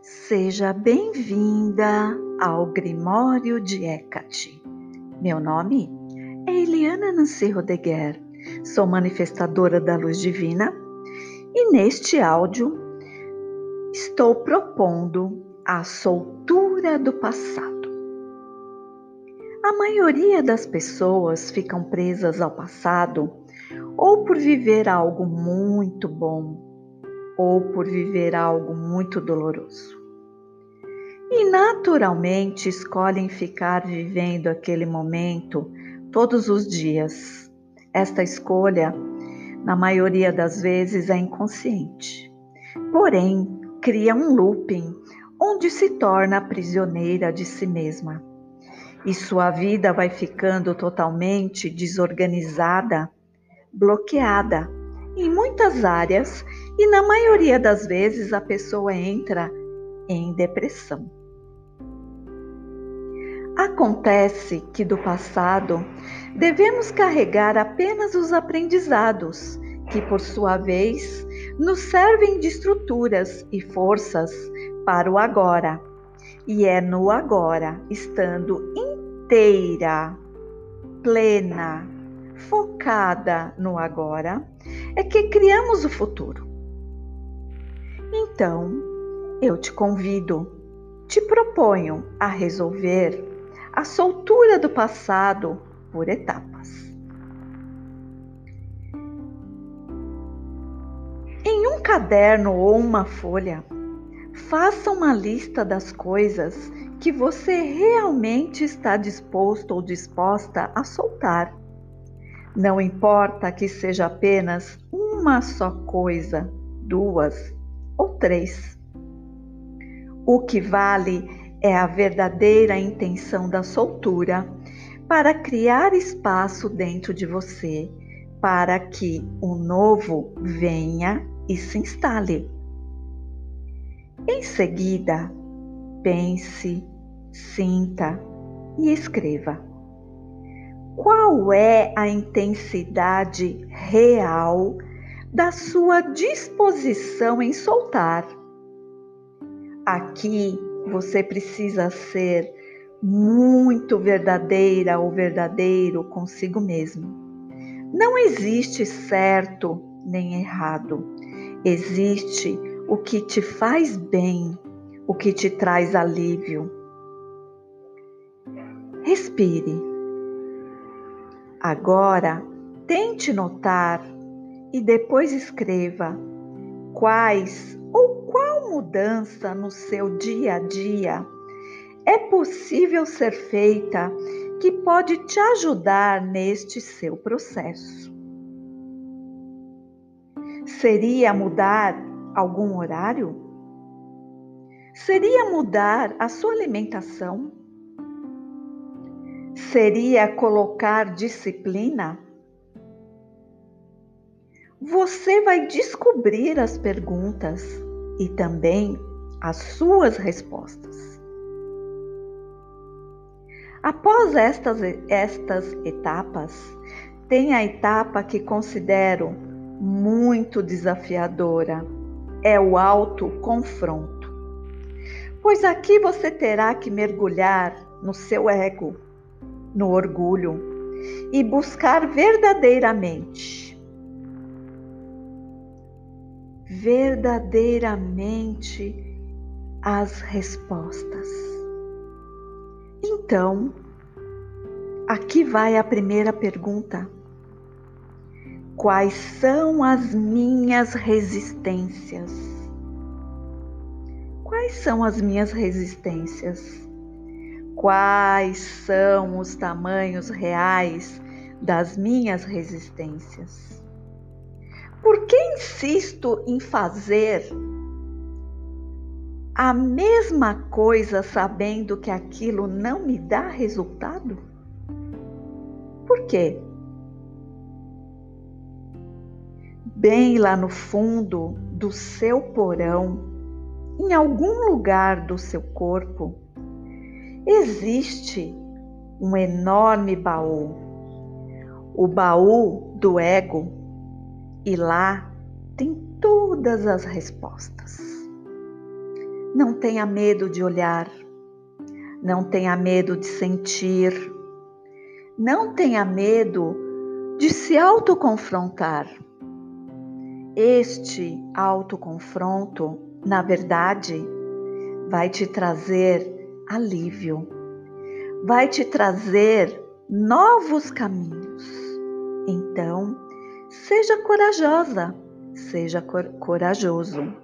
Seja bem-vinda ao Grimório de Hecate. Meu nome é Eliana Nancy Rodeguer, sou manifestadora da luz divina e neste áudio estou propondo a soltura do passado. A maioria das pessoas ficam presas ao passado ou por viver algo muito bom ou por viver algo muito doloroso e naturalmente escolhem ficar vivendo aquele momento todos os dias. Esta escolha, na maioria das vezes, é inconsciente. Porém, cria um looping onde se torna prisioneira de si mesma. E sua vida vai ficando totalmente desorganizada, bloqueada em muitas áreas, e na maioria das vezes a pessoa entra em depressão. Acontece que do passado devemos carregar apenas os aprendizados, que por sua vez nos servem de estruturas e forças para o agora. E é no agora, estando inteira, plena, focada no agora, é que criamos o futuro. Então, eu te convido, te proponho a resolver a soltura do passado por etapas. Em um caderno ou uma folha, faça uma lista das coisas que você realmente está disposto ou disposta a soltar. Não importa que seja apenas uma só coisa, duas ou três. O que vale é a verdadeira intenção da soltura para criar espaço dentro de você para que o novo venha e se instale. Em seguida, pense, sinta e escreva. Qual é a intensidade real da sua disposição em soltar? Aqui você precisa ser muito verdadeira ou verdadeiro consigo mesmo. Não existe certo nem errado. Existe o que te faz bem, o que te traz alívio. Respire. Agora, tente notar e depois escreva quais qual mudança no seu dia a dia é possível ser feita que pode te ajudar neste seu processo? Seria mudar algum horário? Seria mudar a sua alimentação? Seria colocar disciplina? Você vai descobrir as perguntas e também as suas respostas. Após estas, estas etapas, tem a etapa que considero muito desafiadora, é o autoconfronto. Pois aqui você terá que mergulhar no seu ego, no orgulho e buscar verdadeiramente verdadeiramente as respostas. Então, aqui vai a primeira pergunta. Quais são as minhas resistências? Quais são as minhas resistências? Quais são os tamanhos reais das minhas resistências? Por que insisto em fazer a mesma coisa sabendo que aquilo não me dá resultado? Por quê? Bem lá no fundo do seu porão, em algum lugar do seu corpo, existe um enorme baú, o baú do ego e lá tem todas as respostas. Não tenha medo de olhar, não tenha medo de sentir, não tenha medo de se autoconfrontar. Este autoconfronto, na verdade, vai te trazer alívio, vai te trazer novos caminhos. Então, seja corajosa, seja cor corajoso.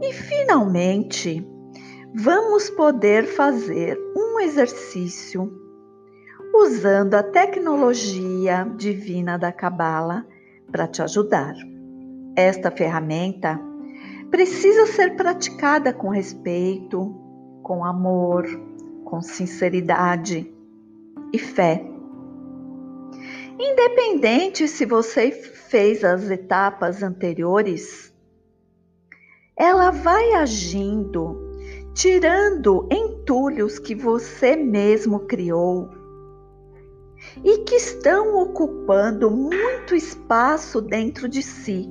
E finalmente, vamos poder fazer um exercício usando a tecnologia divina da Cabala para te ajudar. Esta ferramenta precisa ser praticada com respeito, com amor, com sinceridade e fé. Independente se você fez as etapas anteriores, ela vai agindo, tirando entulhos que você mesmo criou e que estão ocupando muito espaço dentro de si,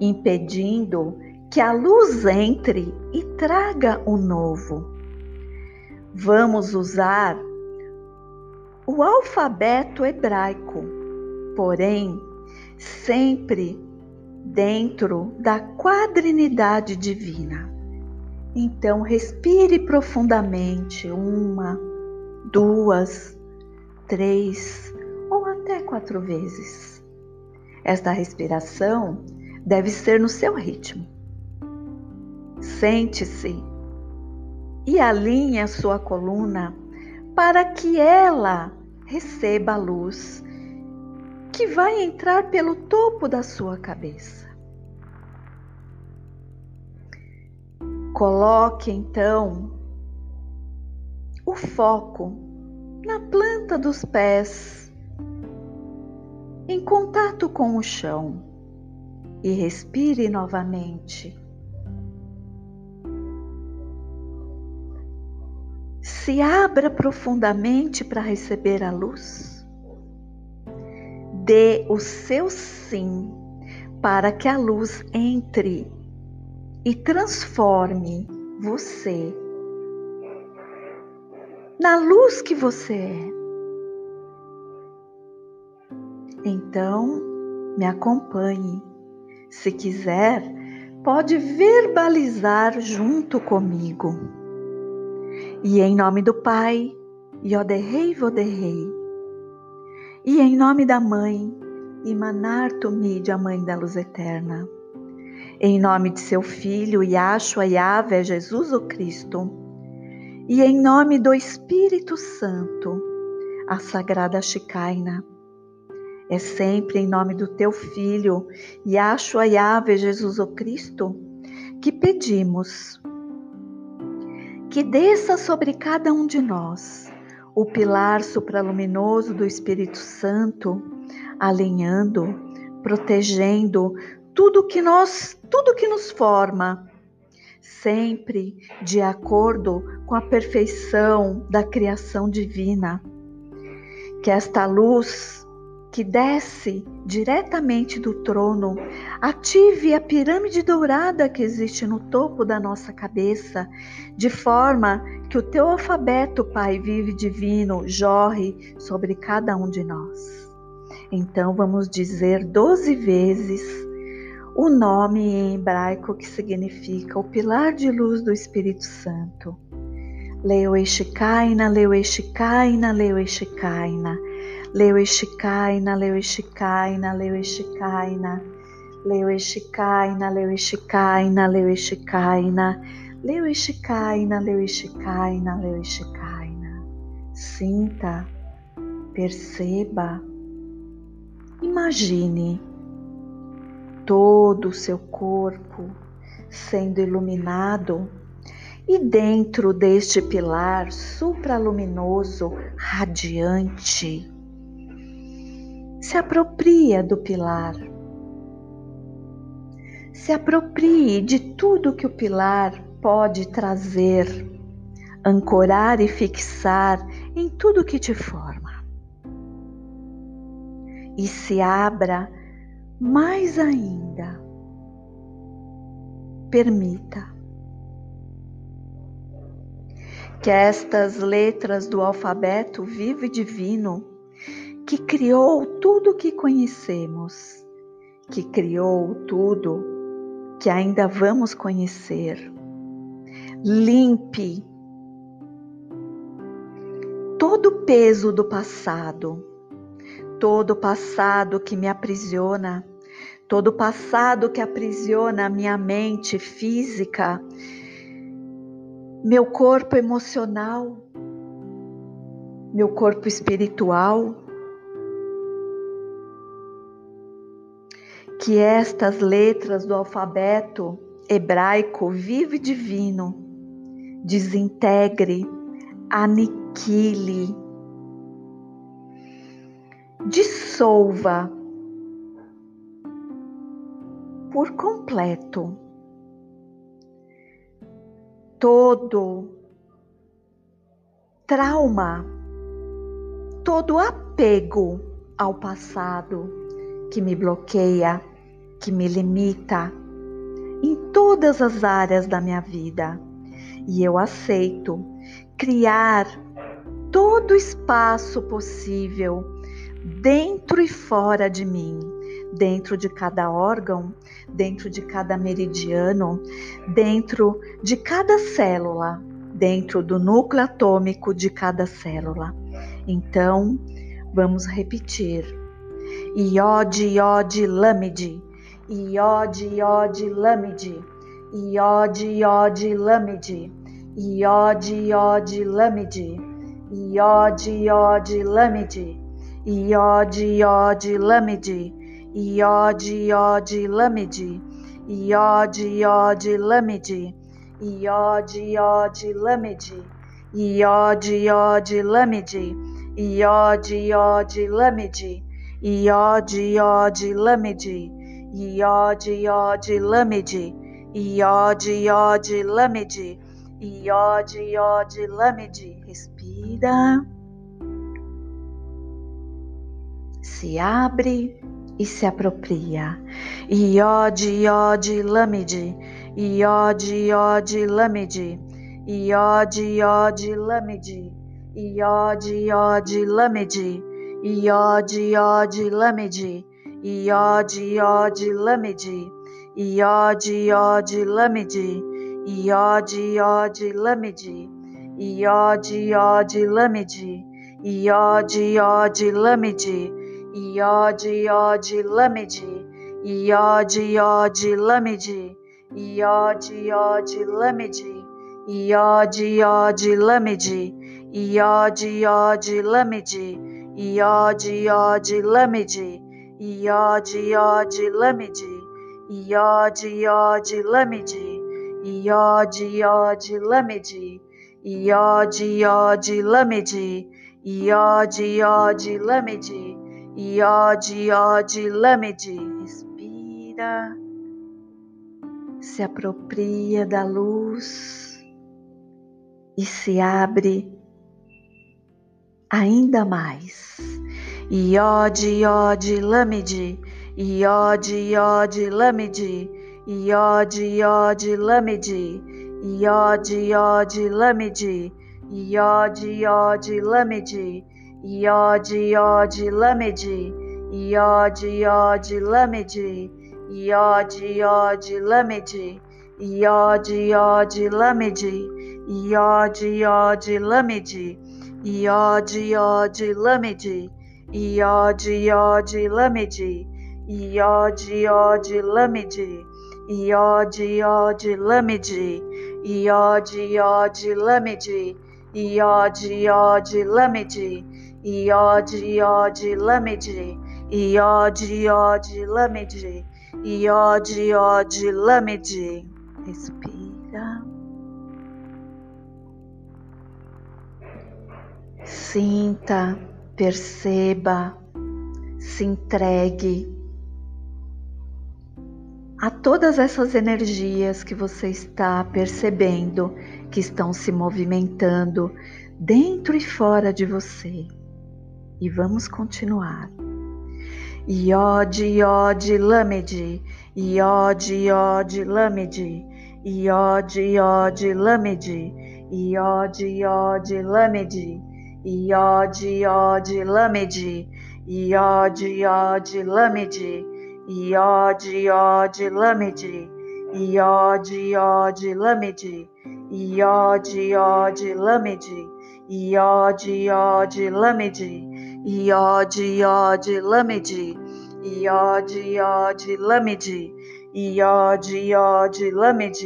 impedindo que a luz entre e traga o novo. Vamos usar o alfabeto hebraico, porém, sempre dentro da quadrinidade divina. Então, respire profundamente uma, duas, três ou até quatro vezes. Esta respiração deve ser no seu ritmo. Sente-se e alinhe a sua coluna para que ela receba a luz que vai entrar pelo topo da sua cabeça. Coloque então o foco na planta dos pés, em contato com o chão, e respire novamente. Se abra profundamente para receber a luz. Dê o seu sim para que a luz entre e transforme você na luz que você é. Então, me acompanhe. Se quiser, pode verbalizar junto comigo. E em nome do Pai, Yoderrei Voderrei. E em nome da Mãe, Imanartumide, a Mãe da Luz Eterna. Em nome de seu Filho, Yahshua Yahvé, Jesus o Cristo e em nome do Espírito Santo, a Sagrada Chicaina. É sempre em nome do teu Filho, Yahshua Yahvé Jesus o Cristo, que pedimos que desça sobre cada um de nós o pilar supraluminoso do Espírito Santo, alinhando, protegendo tudo que nós, tudo que nos forma, sempre de acordo com a perfeição da criação divina. Que esta luz que desce diretamente do trono ative a pirâmide dourada que existe no topo da nossa cabeça, de forma que o teu alfabeto, Pai vivo e divino, jorre sobre cada um de nós. Então vamos dizer doze vezes o nome em hebraico que significa o pilar de luz do Espírito Santo. Leueshikaina, Leueshikaina, Leueshikaina, Leueshikaina, Leueshikaina, Leueshikaina, Leueshikaina, Leueshikaina, Leueshikaina, Leueshikaina, Leueshikaina, Leueshikaina. Sinta, perceba, imagine todo o seu corpo sendo iluminado e dentro deste pilar supraluminoso, radiante, se apropria do pilar. Se aproprie de tudo que o pilar pode trazer, ancorar e fixar em tudo que te forma. E se abra mais ainda. Permita que estas letras do alfabeto vivo e divino que criou tudo o que conhecemos, que criou tudo que ainda vamos conhecer, limpe todo o peso do passado, todo o passado que me aprisiona, todo o passado que aprisiona a minha mente física, meu corpo emocional, meu corpo espiritual. Que estas letras do alfabeto hebraico vivo e divino desintegre, aniquile, dissolva por completo todo trauma, todo apego ao passado que me bloqueia, que me limita em todas as áreas da minha vida. E eu aceito criar todo o espaço possível dentro e fora de mim dentro de cada órgão, dentro de cada meridiano, dentro de cada célula, dentro do núcleo atômico de cada célula. Então, vamos repetir. Iode, iode, lâmide. Iode, iode, lâmide. Iode, iode, lâmide. Iode, iode, lâmide. Iode, iode, lâmide. Iode, iode, lâmide. Iod, Iod, Lamide, Iod, Iod, Lamide, Iod, Iod, Lamide, Iod, Iod, Lamide, Iod, Iod, Lamide, Iod, Iod, Lamide, Iod, Iod, Lamide, Iod, Iod, Lamide, Iod, Iod, Lamide. Respira. Se abre e se apropria. Iod, Iod, Lamide, Iod, Iod, Lamide, Iod, Iod, Lamide, Iod, Iod, Lamide, Iod, Iod, Lamide, Iod, Iod, Lamide, Iod, Iod, Lamide, Iod, Iod, Lamide, Iod, Iod, Lamide, Iod, Iod, Lamide, Iod, Iod, Lamide, Iod, Iod, Lamide, Iod, Iod, Lamide, Iod, Iod, Lamide, Iod, Iod, Lamide, Iod, Iod, Lamide, Iod, Iod, Lamide, Iod, Iod, Lamide, Iod, Iod, Lamide, Iod, Iod, Lamide, Iod, Iod, Lamede. Respira. Se apropria da luz e se abre ainda mais. Iod, Iod, Lamede. Iod, Iod, Lamede. Iod, Iod, Lamede. Iod, Iod, Lamede. Iod, Iod, Lamede. Iod, Iod, Lamede, Iod, Iod, Lamede, Iod, Iod, Lamede, Iod, Iod, Lamede, Iod, Iod, Lamede, Iod, Iod, Lamede, Iod, Iod, Lamede, Iod, Iod, Lamede, Iod, Iod, Lamede, Iod, Iod, Lamede, Iod, Iod, Lamede, Iod, Iod, Lamede, Iod, Iod, Lamede, Iod, Iod, Lamede. Respira. Sinta, perceba, se entregue a todas essas energias que você está percebendo que estão se movimentando dentro e fora de você. E vamos continuar. Iod, Iod, Lamede, Iod, Iod, Lamede, Iod, Iod, Lamede, Iod, Iod, Lamed, Iod, Iod, Lamed, Iod, Iod, Lamed, Iod, Iod, Lamed, Iod, Iod, Lamed, Iod, Iod, Lamed, Iod, Iod, Lamed, Iod, Iod, Lamed, Iod, Iod, Lamed, Iod, Iod, Lamed,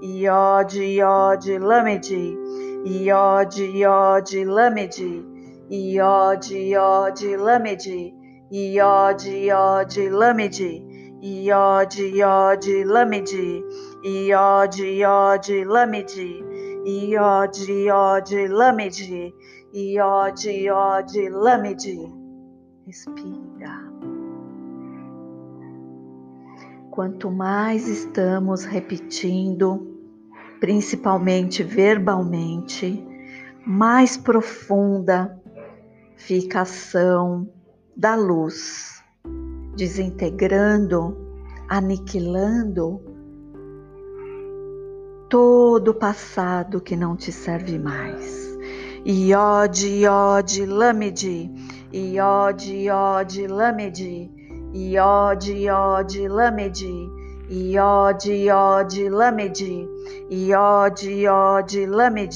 Iod, Iod, Lamed, Iod, Iod, Lamed, Iod, Iod, Lamed, Iod, Iod, Lamed, Iod, Iod, Lamed, Iod, Iod, Lamed, Iod, Iod, Lamed, Iod, Iod, Lamed. Respira. Quanto mais estamos repetindo, principalmente verbalmente, mais profunda fica a ação da luz, desintegrando, aniquilando todo o passado que não te serve mais. Iod, Iod, Lamed, Iod, Iod, Lamed, Iod, Iod, Lamed, Iod, Iod, Lamed, Iod, Iod, Lamed,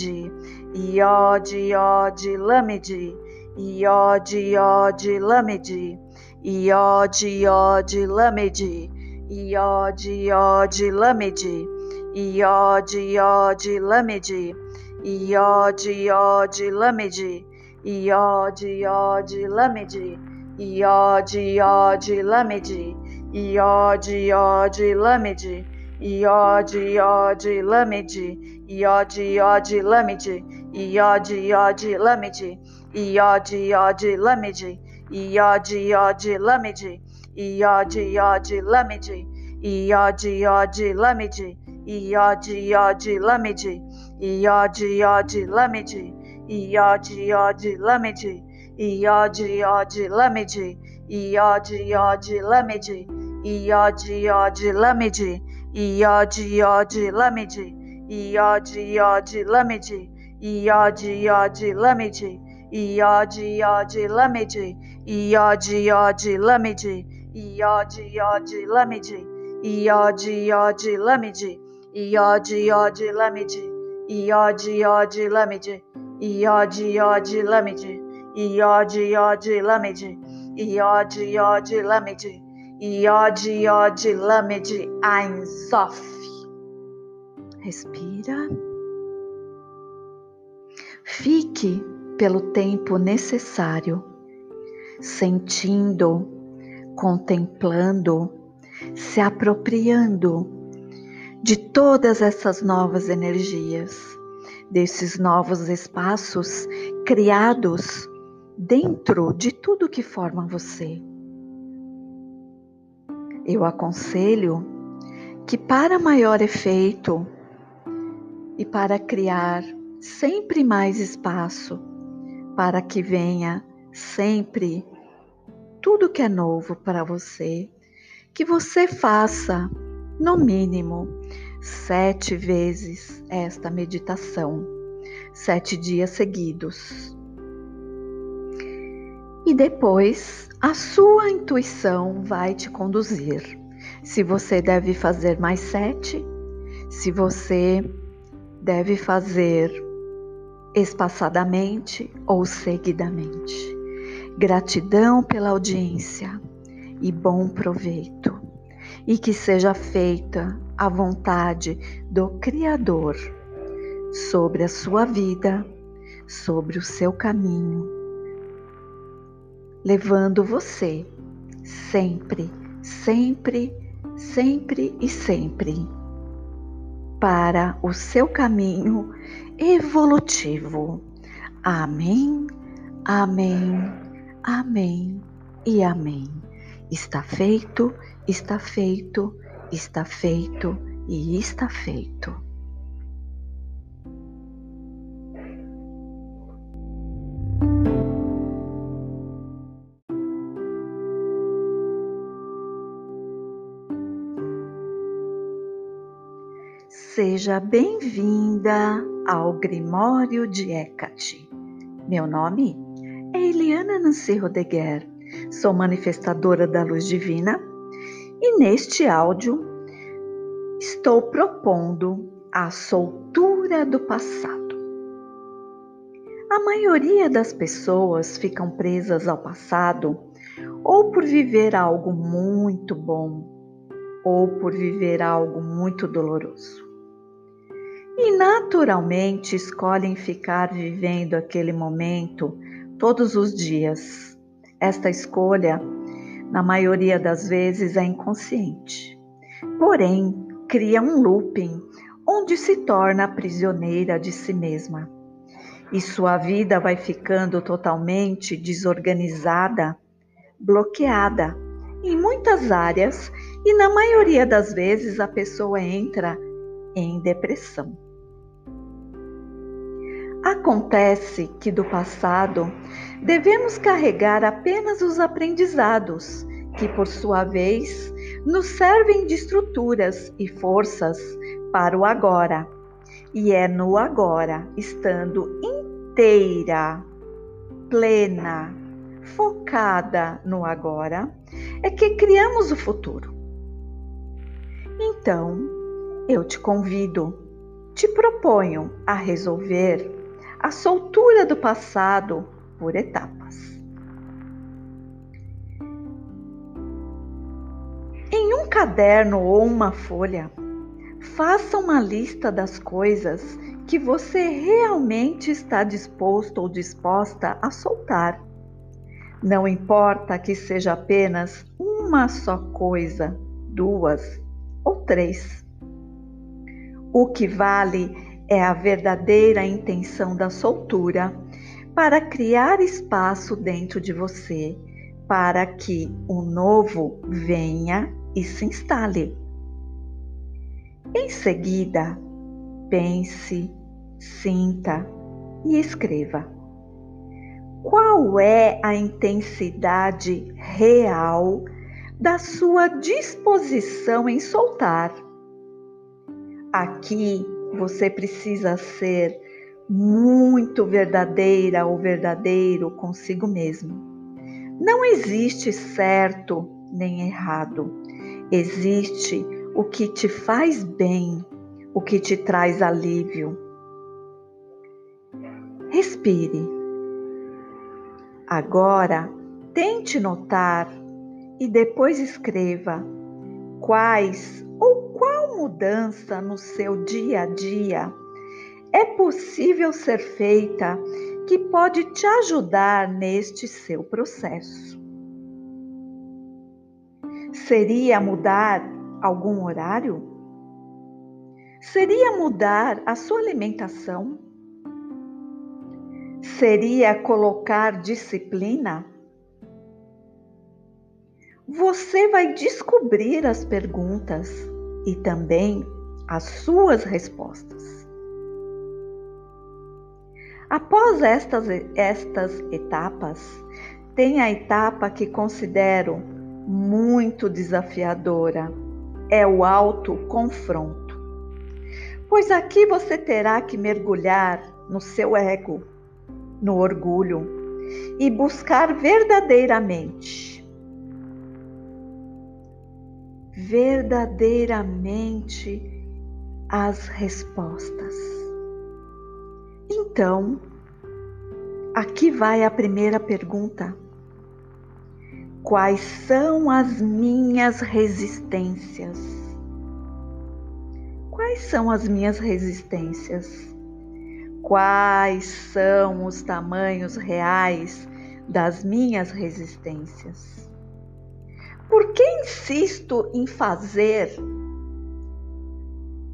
Iod, Iod, Lamed, Iod, Iod, Lamed, Iod, Iod, Lamed, Iod, Iod, Lamed, Iod, Iod, Lamed, Iod, Iod, Lamed, Iod, Iod, Lamed, Iod, Iod, Lamed, Iod, Iod, Lamed, Iod, Iod, Lamed, Iod, Iod, Lamed, Iod, Iod, Lamed, Iod, Iod, Lamed, Iod, Iod, Lamed, Iod, Iod, Lamed, Iod, Iod, Lamed, Iod, Iod, Lamed, Iod, Iod, Lamed, Iod, Iod, Lamed, Iod, Iod, Lamed, Iod, Iod, Lamed, Iod, Iod, Lamed, Iod, Iod, Lamed, Iod, Iod, Lamed, Iod, Iod, Lamed, Iod, Iod, Lamed, Iod, Iod, Lamed, Iod, Iod, Lamed, Iod, Iod, Lamed, Iod, Iod, Lamed, Iod, Iod, Lamed, Iod, Iod, Lamed, Iod, Iod, Lamed, Iod, Iod, Lamed, Iod, Iod, Lamed, Ein Sof. Respira. Fique pelo tempo necessário, sentindo, contemplando, se apropriando de todas essas novas energias, desses novos espaços criados dentro de tudo que forma você. Eu aconselho que, para maior efeito e para criar sempre mais espaço, para que venha sempre tudo que é novo para você, que você faça, no mínimo, sete vezes esta meditação, sete dias seguidos. E depois a sua intuição vai te conduzir. Se você deve fazer mais sete, se você deve fazer espaçadamente ou seguidamente. Gratidão pela audiência e bom proveito. E que seja feita a vontade do Criador sobre a sua vida, sobre o seu caminho levando você sempre, sempre, sempre e sempre para o seu caminho evolutivo. Amém, amém, amém e amém. Está feito, está feito, está feito e está feito. Seja bem-vinda ao Grimório de Hecate. Meu nome é Eliana Nancy Rodeguer, sou manifestadora da luz divina e neste áudio estou propondo a soltura do passado. A maioria das pessoas ficam presas ao passado ou por viver algo muito bom ou por viver algo muito doloroso. E naturalmente escolhem ficar vivendo aquele momento todos os dias. Esta escolha, na maioria das vezes, é inconsciente. Porém, cria um looping onde se torna prisioneira de si mesma. E sua vida vai ficando totalmente desorganizada, bloqueada em muitas áreas e na maioria das vezes a pessoa entra em depressão. Acontece que do passado devemos carregar apenas os aprendizados, que por sua vez nos servem de estruturas e forças para o agora. E é no agora, estando inteira, plena, focada no agora, é que criamos o futuro. Então, eu te convido, te proponho a resolver a soltura do passado por etapas. Em um caderno ou uma folha, faça uma lista das coisas que você realmente está disposto ou disposta a soltar. Não importa que seja apenas uma só coisa, duas ou três. O que vale é a verdadeira intenção da soltura para criar espaço dentro de você para que o novo venha e se instale. Em seguida, pense, sinta e escreva. Qual é a intensidade real da sua disposição em soltar? Aqui você precisa ser muito verdadeira ou verdadeiro consigo mesmo. Não existe certo nem errado. Existe o que te faz bem, o que te traz alívio. Respire. Agora, tente notar e depois escreva quais qual mudança no seu dia a dia é possível ser feita que pode te ajudar neste seu processo? Seria mudar algum horário? Seria mudar a sua alimentação? Seria colocar disciplina? Você vai descobrir as perguntas e também as suas respostas. Após estas, estas etapas, tem a etapa que considero muito desafiadora, é o autoconfronto. Pois aqui você terá que mergulhar no seu ego, no orgulho e buscar verdadeiramente verdadeiramente as respostas. Então, aqui vai a primeira pergunta. Quais são as minhas resistências? Quais são as minhas resistências? Quais são os tamanhos reais das minhas resistências? Por que insisto em fazer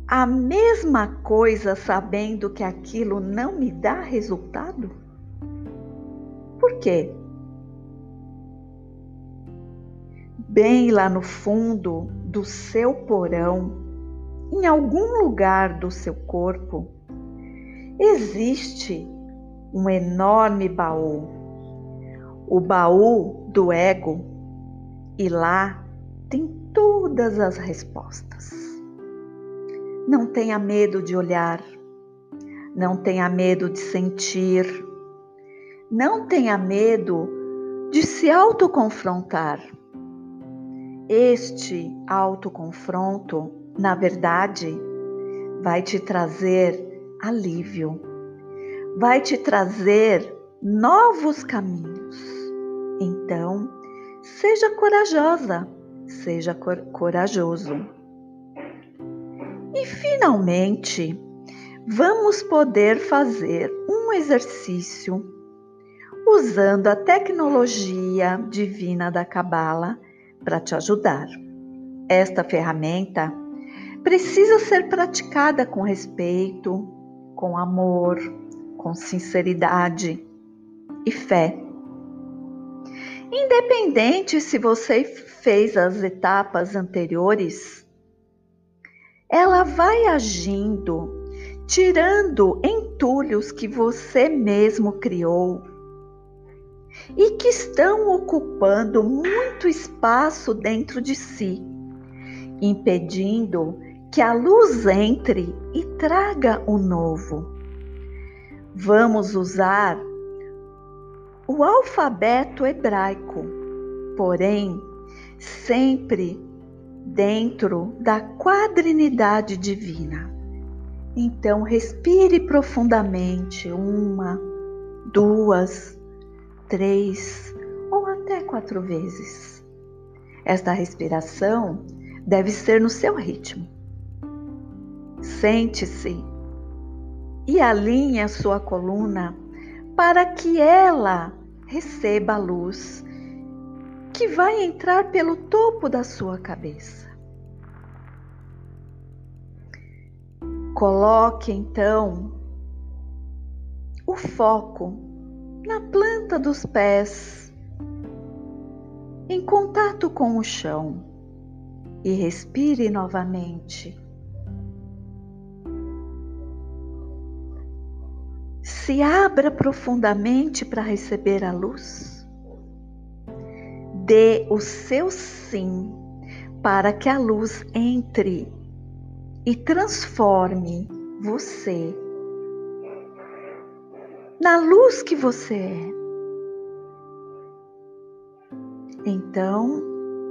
a mesma coisa sabendo que aquilo não me dá resultado? Por quê? Bem lá no fundo do seu porão, em algum lugar do seu corpo, existe um enorme baú, o baú do ego e lá tem todas as respostas. Não tenha medo de olhar, Não tenha medo de sentir. Não tenha medo de se autoconfrontar. Este autoconfronto, na verdade, vai te trazer alívio, vai te trazer novos caminhos. Então, seja corajosa, seja cor corajoso. E finalmente, vamos poder fazer um exercício usando a tecnologia divina da Cabala para te ajudar. Esta ferramenta precisa ser praticada com respeito, com amor, com sinceridade e fé. Independente se você fez as etapas anteriores, ela vai agindo, tirando entulhos que você mesmo criou e que estão ocupando muito espaço dentro de si, impedindo que a luz entre e traga o novo. Vamos usar o alfabeto hebraico, porém, sempre dentro da quadrinidade divina. Então, respire profundamente uma, duas, três ou até quatro vezes. Esta respiração deve ser no seu ritmo. Sente-se e alinhe a sua coluna para que ela receba a luz que vai entrar pelo topo da sua cabeça. Coloque então o foco na planta dos pés, em contato com o chão, e respire novamente. Se abra profundamente para receber a luz. Dê o seu sim para que a luz entre e transforme você na luz que você é. Então,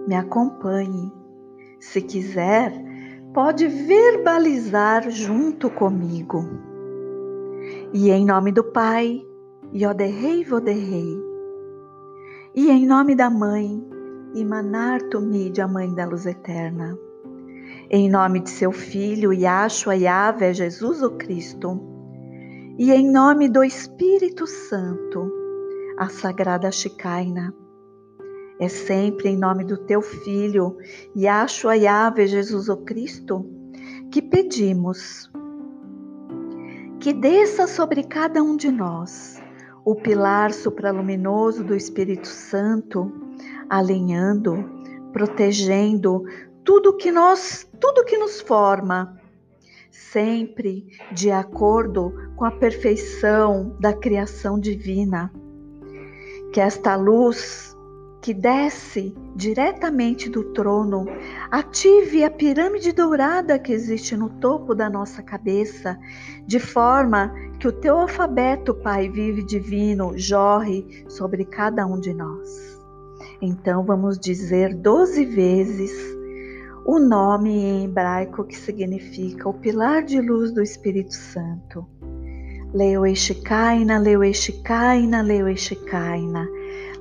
me acompanhe. Se quiser, pode verbalizar junto comigo. E em nome do Pai, Yoderrei Voderrei. E em nome da Mãe, Imanar Tumide, a Mãe da Luz Eterna. Em nome de seu Filho, Yahshua Yahvé, Jesus o Cristo. E em nome do Espírito Santo, a Sagrada Chicaina. É sempre em nome do teu Filho, Yahshua Yahvé, Jesus o Cristo, que pedimos que desça sobre cada um de nós o pilar supraluminoso do Espírito Santo, alinhando, protegendo tudo que nós, tudo que nos forma, sempre de acordo com a perfeição da criação divina. Que esta luz que desce diretamente do trono, ative a pirâmide dourada que existe no topo da nossa cabeça, de forma que o teu alfabeto, Pai vive divino, jorre sobre cada um de nós. Então vamos dizer doze vezes o nome em hebraico que significa o pilar de luz do Espírito Santo.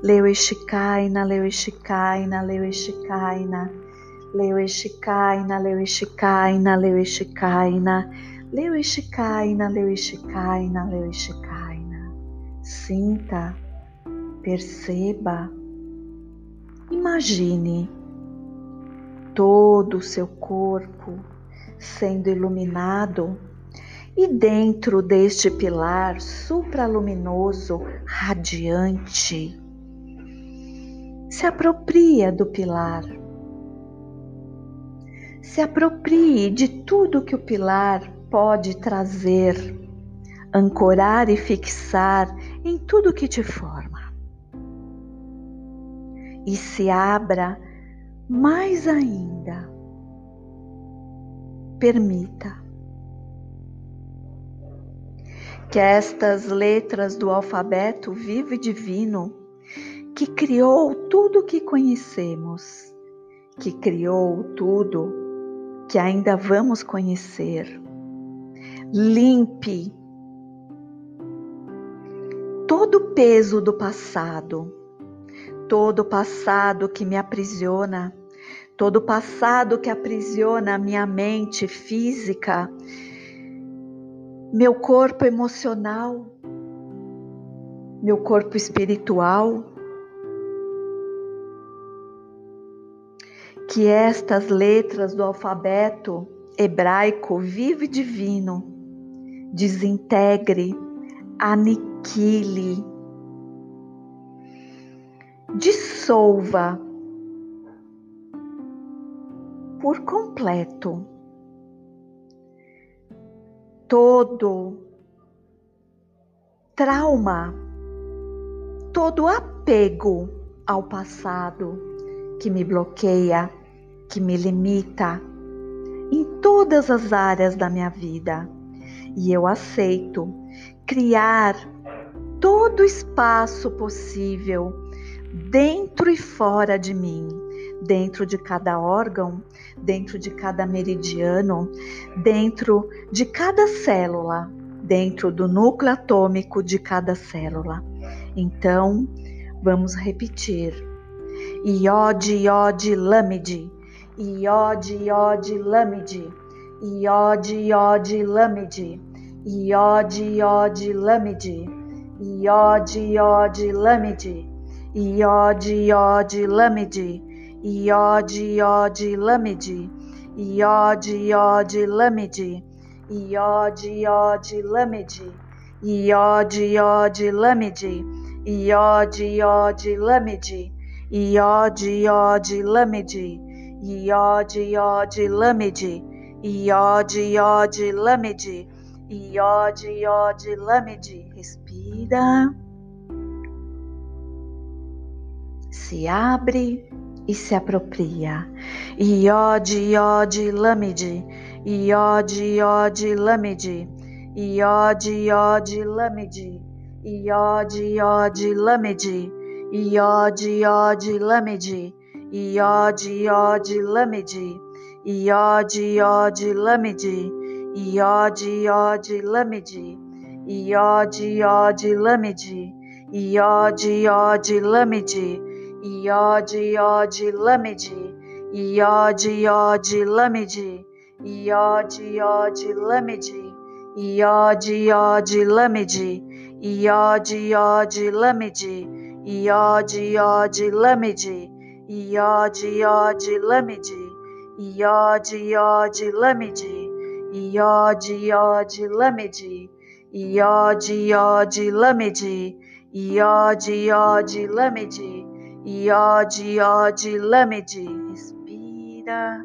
Leu Eshikaina, Leu Eshikaina, Leu Eshikaina. Leu Eshikaina, Leu Leu Leu Leu Sinta, perceba, imagine todo o seu corpo sendo iluminado e dentro deste pilar supraluminoso radiante se apropria do pilar. Se aproprie de tudo que o pilar pode trazer, ancorar e fixar em tudo que te forma. E se abra mais ainda. Permita. que estas letras do alfabeto vivo e divino, que criou tudo o que conhecemos, que criou tudo que ainda vamos conhecer, limpe todo o peso do passado, todo o passado que me aprisiona, todo o passado que aprisiona a minha mente física, meu corpo emocional, meu corpo espiritual. Que estas letras do alfabeto hebraico vivo e divino desintegre, aniquile, dissolva por completo todo trauma, todo apego ao passado que me bloqueia, que me limita em todas as áreas da minha vida. E eu aceito criar todo o espaço possível dentro e fora de mim dentro de cada órgão, dentro de cada meridiano, dentro de cada célula, dentro do núcleo atômico de cada célula. Então, vamos repetir. Iode, iode, lâmide. Iode, iode, lâmide. Iode, iode, lâmide. Iode, iode, lâmide. Iode, iode, lâmide. Iode, iode, lâmide. Iod, Iod, Lamide, Iod, Iod, Lamide, Iod, Iod, Lamide, Iod, Iod, Lamide, Iod, Iod, Lamide, Iod, Iod, Lamide, Iod, Iod, Lamide, Iod, Iod, Lamide, Iod, Iod, Lamide. Respira. Se abre e se apropria. Iod, Iod, Lamide, Iod, Iod, Lamide, Iod, Iod, Lamide, Iod, Iod, Lamide, Iod, Iod, Lamide, Iod, Iod, Lamide, Iod, Iod, Lamide, Iod, Iod, Lamide, Iod, Iod, Lamide, Iod, Iod, Lamide, Iod, Iod, Lamide, Iod, Iod, Lamide, Iod, Iod, Lamide, Iod, Iod, Lamide, Iod, Iod, Lamide, Iod, Iod, Lamide, Iod, Iod, Lamide, Iod, Iod, Lamide, Iod, Iod, Lamide, Iod, Iod, Lamide, Iod, Iod, Lamide, Iode, iode, lâmide. Respira.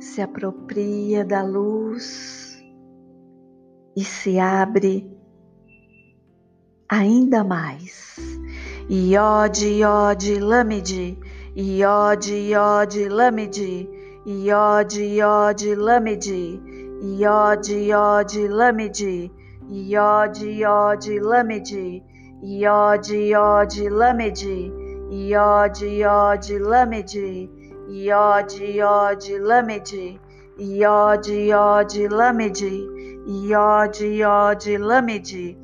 Se apropria da luz e se abre ainda mais. Iode, iode, lâmide. Iode, iode, lâmide. Iode, iode, lâmide. Iode, iode, lâmide. Iode, iode, lâmide. Iod, Iod, Lamedi, Iod, Iod, Lamedi, Iod, Iod, Lamedi, Iod, Iod, Lamedi, Iod, Iod, Lamedi,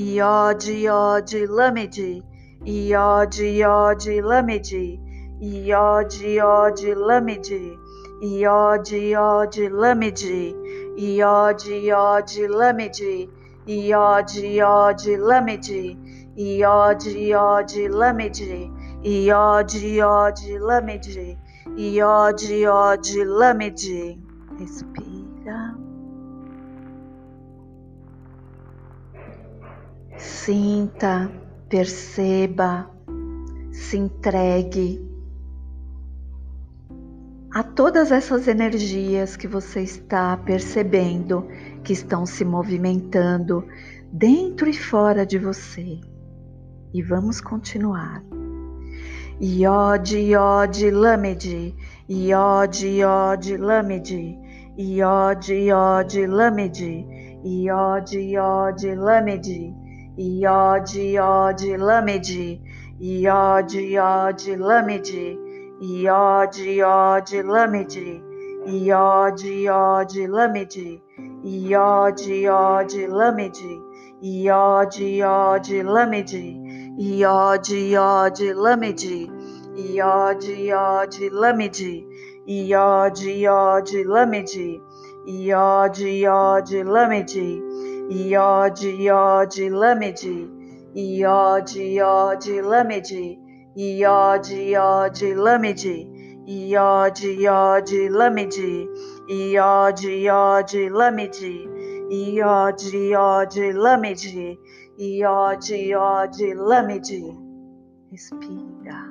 Iod, Iod, Lamedi, Iod, Iod, Lamedi, Iod, Iod, Lamedi, Iod, Iod, Lamedi, Iod, Iod, Lamedi, Iod, Iod, Lamedi, Iod, Iod, Lamede, Iod, Iod, Lamede, Iod, Iod, Lamede. Respira. Sinta, perceba, se entregue a todas essas energias que você está percebendo que estão se movimentando dentro e fora de você. E vamos continuar. Iod, Iod, Lamed, Iod, Iod, Lamed, Iod, Iod, Lamed, Iod, Iod, Lamed, Iod, Iod, Lamed, Iod, Iod, Lamed, Iod, Iod, Lamed, Iod, Iod, Lamed, Iod, Iod, Lamed, Iod, Iod, Lamed, Iod, Iod, Lamed, Iod, Iod, Lamed, Iod, Iod, Lamed, Iod, Iod, Lamed, Iod, Iod, Lamed, Iod, Iod, Lamed, Iod, Iod, Lamed, Iod, Iod, Lamed, Iod, Iod, Lamed, Iod, Iod, Lamed, Iod, Iod, Lamed. Respira.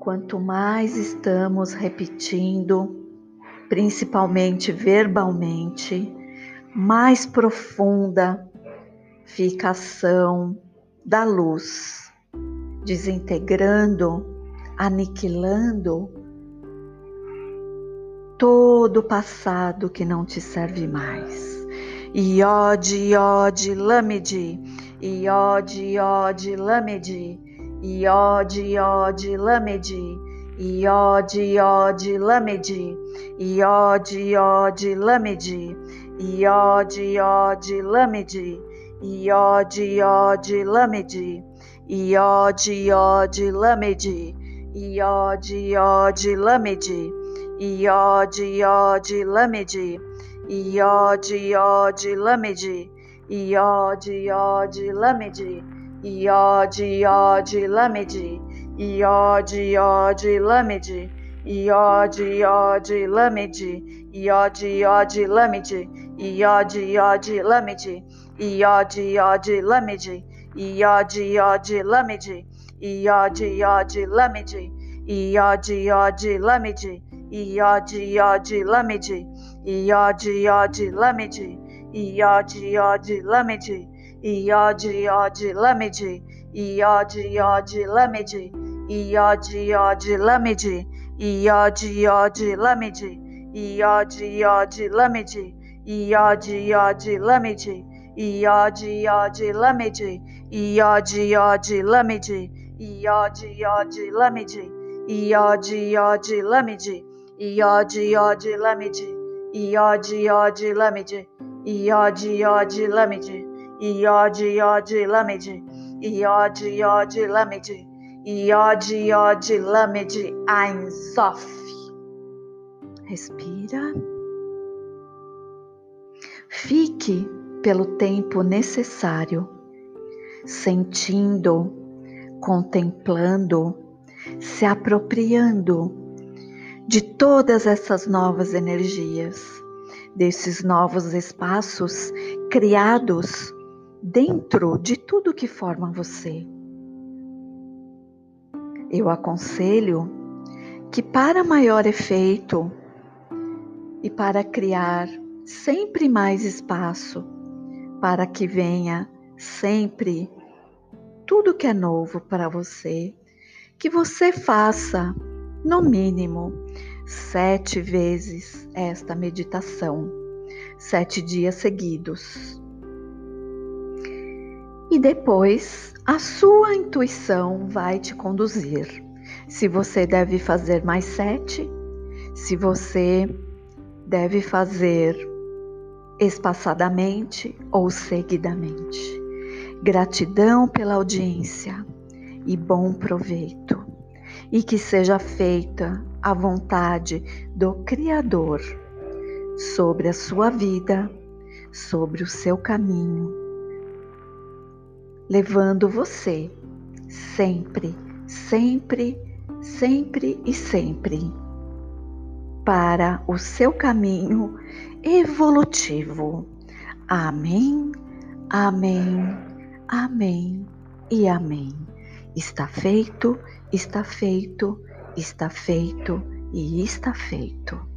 Quanto mais estamos repetindo, principalmente verbalmente, mais profunda fica a ação da luz, desintegrando, aniquilando todo o passado que não te serve mais. Iod, Iod, Lamed, Iod, Iod, Lamed, Iod, Iod, Lamed, Iod, Iod, Lamed, Iod, Iod, Lamed, Iod, Iod, Lamed, Iod, Iod, Lamed, Iod, Iod, Lamed, Iod, Iod, Lamed, Iod, Iod, Lamed, Iod, Iod, Lamed, Iod, Iod, Lamed, Iod, Iod, Lamed, Iod, Iod, Lamed, Iod, Iod, Lamed, Iod, Iod, Lamed, Iod, Iod, Lamed, Iod, Iod, Lamed, Iod, Iod, Lamed, Iod, Iod, Lamed, Iod, Iod, Lamed, Iod, Iod, Lamed, Iod, Iod, Lamed, Iod, Iod, Lamed, Iod, Iod, Lamed, Iod, Iod, Lamed, Iod, Iod, Lamed, Iod, Iod, Lamed, Iod, Iod, Lamed, Iod, Iod, Lamed, Iod, Iod, Lamed, Iod, Iod, Lamed, Iod, Iod, Lamed, Iod, Iod, Lamed, Iod, Iod, Lamed, Iod, Iod, Lamed, Iod, Iod, Lamed, Iod, Iod, Lamed, Iod, Iod, Lamed, Iod, Iod, Lamed, Ein Sof. Respira. Fique pelo tempo necessário, sentindo, contemplando, se apropriando de todas essas novas energias, desses novos espaços criados dentro de tudo que forma você. Eu aconselho que, para maior efeito e para criar sempre mais espaço, para que venha sempre tudo que é novo para você, que você faça, no mínimo, sete vezes esta meditação, sete dias seguidos e depois a sua intuição vai te conduzir. Se você deve fazer mais sete, se você deve fazer espaçadamente ou seguidamente. Gratidão pela audiência e bom proveito, e que seja feita a vontade do Criador sobre a sua vida, sobre o seu caminho levando você sempre, sempre, sempre e sempre para o seu caminho evolutivo. Amém, amém, amém e amém. Está feito, está feito, está feito e está feito.